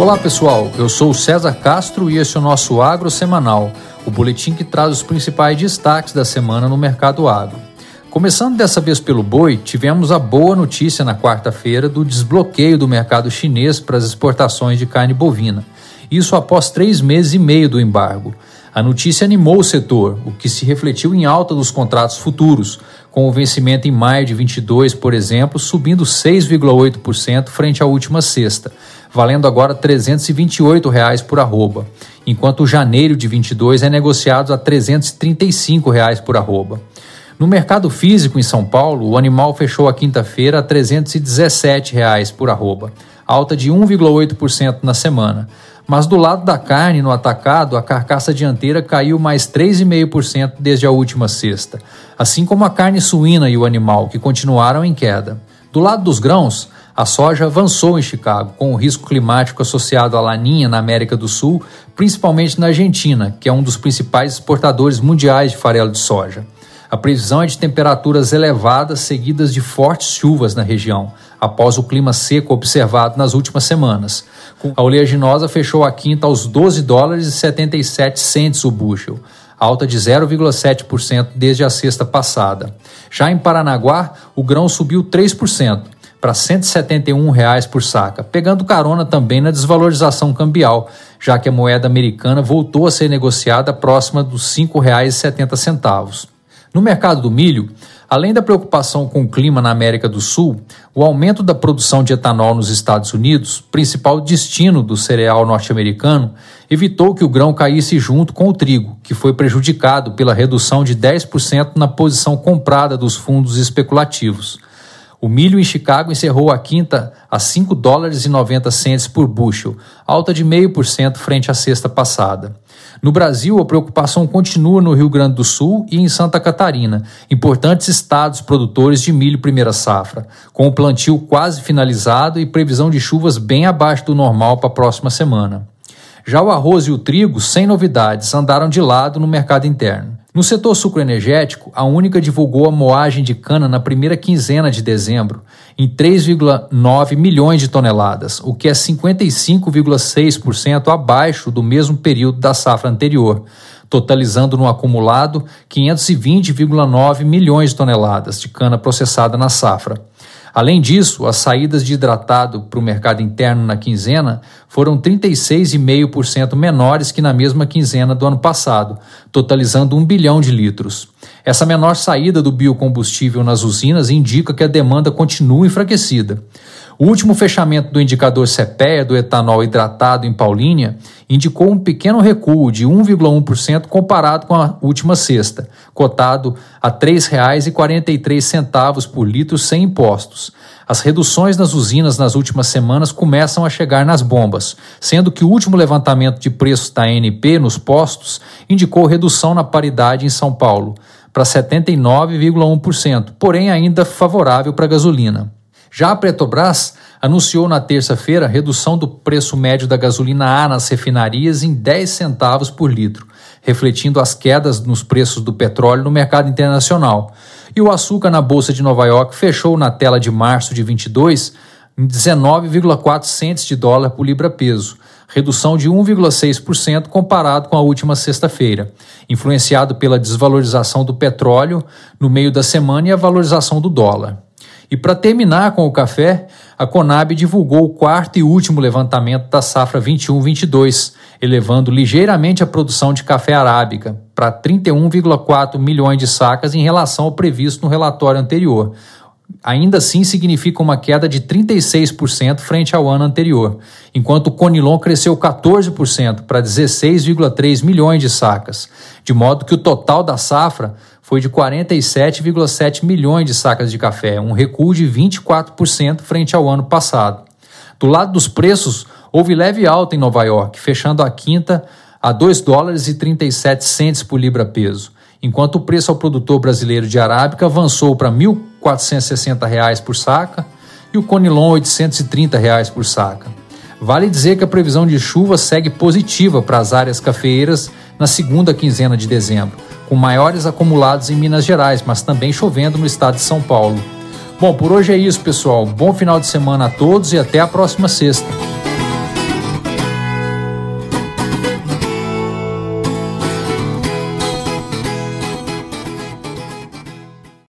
Olá pessoal, eu sou o César Castro e esse é o nosso Agro Semanal, o boletim que traz os principais destaques da semana no mercado agro. Começando dessa vez pelo boi, tivemos a boa notícia na quarta-feira do desbloqueio do mercado chinês para as exportações de carne bovina. Isso após três meses e meio do embargo. A notícia animou o setor, o que se refletiu em alta dos contratos futuros, com o vencimento em maio de 22, por exemplo, subindo 6,8% frente à última sexta, valendo agora 328 reais por arroba, enquanto o janeiro de 22 é negociado a 335 reais por arroba. No mercado físico em São Paulo, o animal fechou a quinta-feira a 317 reais por arroba, alta de 1,8% na semana. Mas do lado da carne, no atacado, a carcaça dianteira caiu mais 3,5% desde a última sexta, assim como a carne suína e o animal, que continuaram em queda. Do lado dos grãos, a soja avançou em Chicago, com o risco climático associado à laninha na América do Sul, principalmente na Argentina, que é um dos principais exportadores mundiais de farelo de soja. A previsão é de temperaturas elevadas seguidas de fortes chuvas na região, após o clima seco observado nas últimas semanas. A oleaginosa fechou a quinta aos 12 dólares e 77 centes o bushel, alta de 0,7% desde a sexta passada. Já em Paranaguá, o grão subiu 3%, para 171 reais por saca, pegando carona também na desvalorização cambial, já que a moeda americana voltou a ser negociada próxima dos R$ 5,70. No mercado do milho, além da preocupação com o clima na América do Sul, o aumento da produção de etanol nos Estados Unidos, principal destino do cereal norte-americano, evitou que o grão caísse junto com o trigo, que foi prejudicado pela redução de 10% na posição comprada dos fundos especulativos. O milho em Chicago encerrou a quinta a 5 dólares e 90 centes por bushel, alta de 0,5% frente à sexta passada. No Brasil, a preocupação continua no Rio Grande do Sul e em Santa Catarina, importantes estados produtores de milho primeira safra, com o plantio quase finalizado e previsão de chuvas bem abaixo do normal para a próxima semana. Já o arroz e o trigo, sem novidades, andaram de lado no mercado interno. No setor sucroenergético, a Única divulgou a moagem de cana na primeira quinzena de dezembro, em 3,9 milhões de toneladas, o que é 55,6% abaixo do mesmo período da safra anterior, totalizando no acumulado 520,9 milhões de toneladas de cana processada na safra. Além disso, as saídas de hidratado para o mercado interno na quinzena foram 36,5% menores que na mesma quinzena do ano passado, totalizando 1 bilhão de litros. Essa menor saída do biocombustível nas usinas indica que a demanda continua enfraquecida. O último fechamento do indicador CPEA do etanol hidratado em Paulínia indicou um pequeno recuo de 1,1% comparado com a última sexta, cotado a R$ 3,43 por litro sem impostos. As reduções nas usinas nas últimas semanas começam a chegar nas bombas, sendo que o último levantamento de preços da ANP nos postos indicou redução na paridade em São Paulo para 79,1%, porém ainda favorável para a gasolina. Já a Petrobras anunciou na terça-feira redução do preço médio da gasolina A nas refinarias em 10 centavos por litro, refletindo as quedas nos preços do petróleo no mercado internacional. E o açúcar na Bolsa de Nova York fechou na tela de março de 22 em 19,4 centes de dólar por libra-peso, redução de 1,6% comparado com a última sexta-feira, influenciado pela desvalorização do petróleo no meio da semana e a valorização do dólar. E para terminar com o café, a Conab divulgou o quarto e último levantamento da safra 21-22, elevando ligeiramente a produção de café arábica para 31,4 milhões de sacas em relação ao previsto no relatório anterior. Ainda assim, significa uma queda de 36% frente ao ano anterior, enquanto o Conilon cresceu 14% para 16,3 milhões de sacas, de modo que o total da safra foi de 47,7 milhões de sacas de café, um recuo de 24% frente ao ano passado. Do lado dos preços, houve leve alta em Nova York, fechando a quinta a 2 dólares e 37 centes por libra peso, enquanto o preço ao produtor brasileiro de arábica avançou para R$ 1.460 por saca e o Conilon 830 reais por saca. Vale dizer que a previsão de chuva segue positiva para as áreas cafeeiras na segunda quinzena de dezembro, com maiores acumulados em Minas Gerais, mas também chovendo no estado de São Paulo. Bom, por hoje é isso, pessoal. Bom final de semana a todos e até a próxima sexta.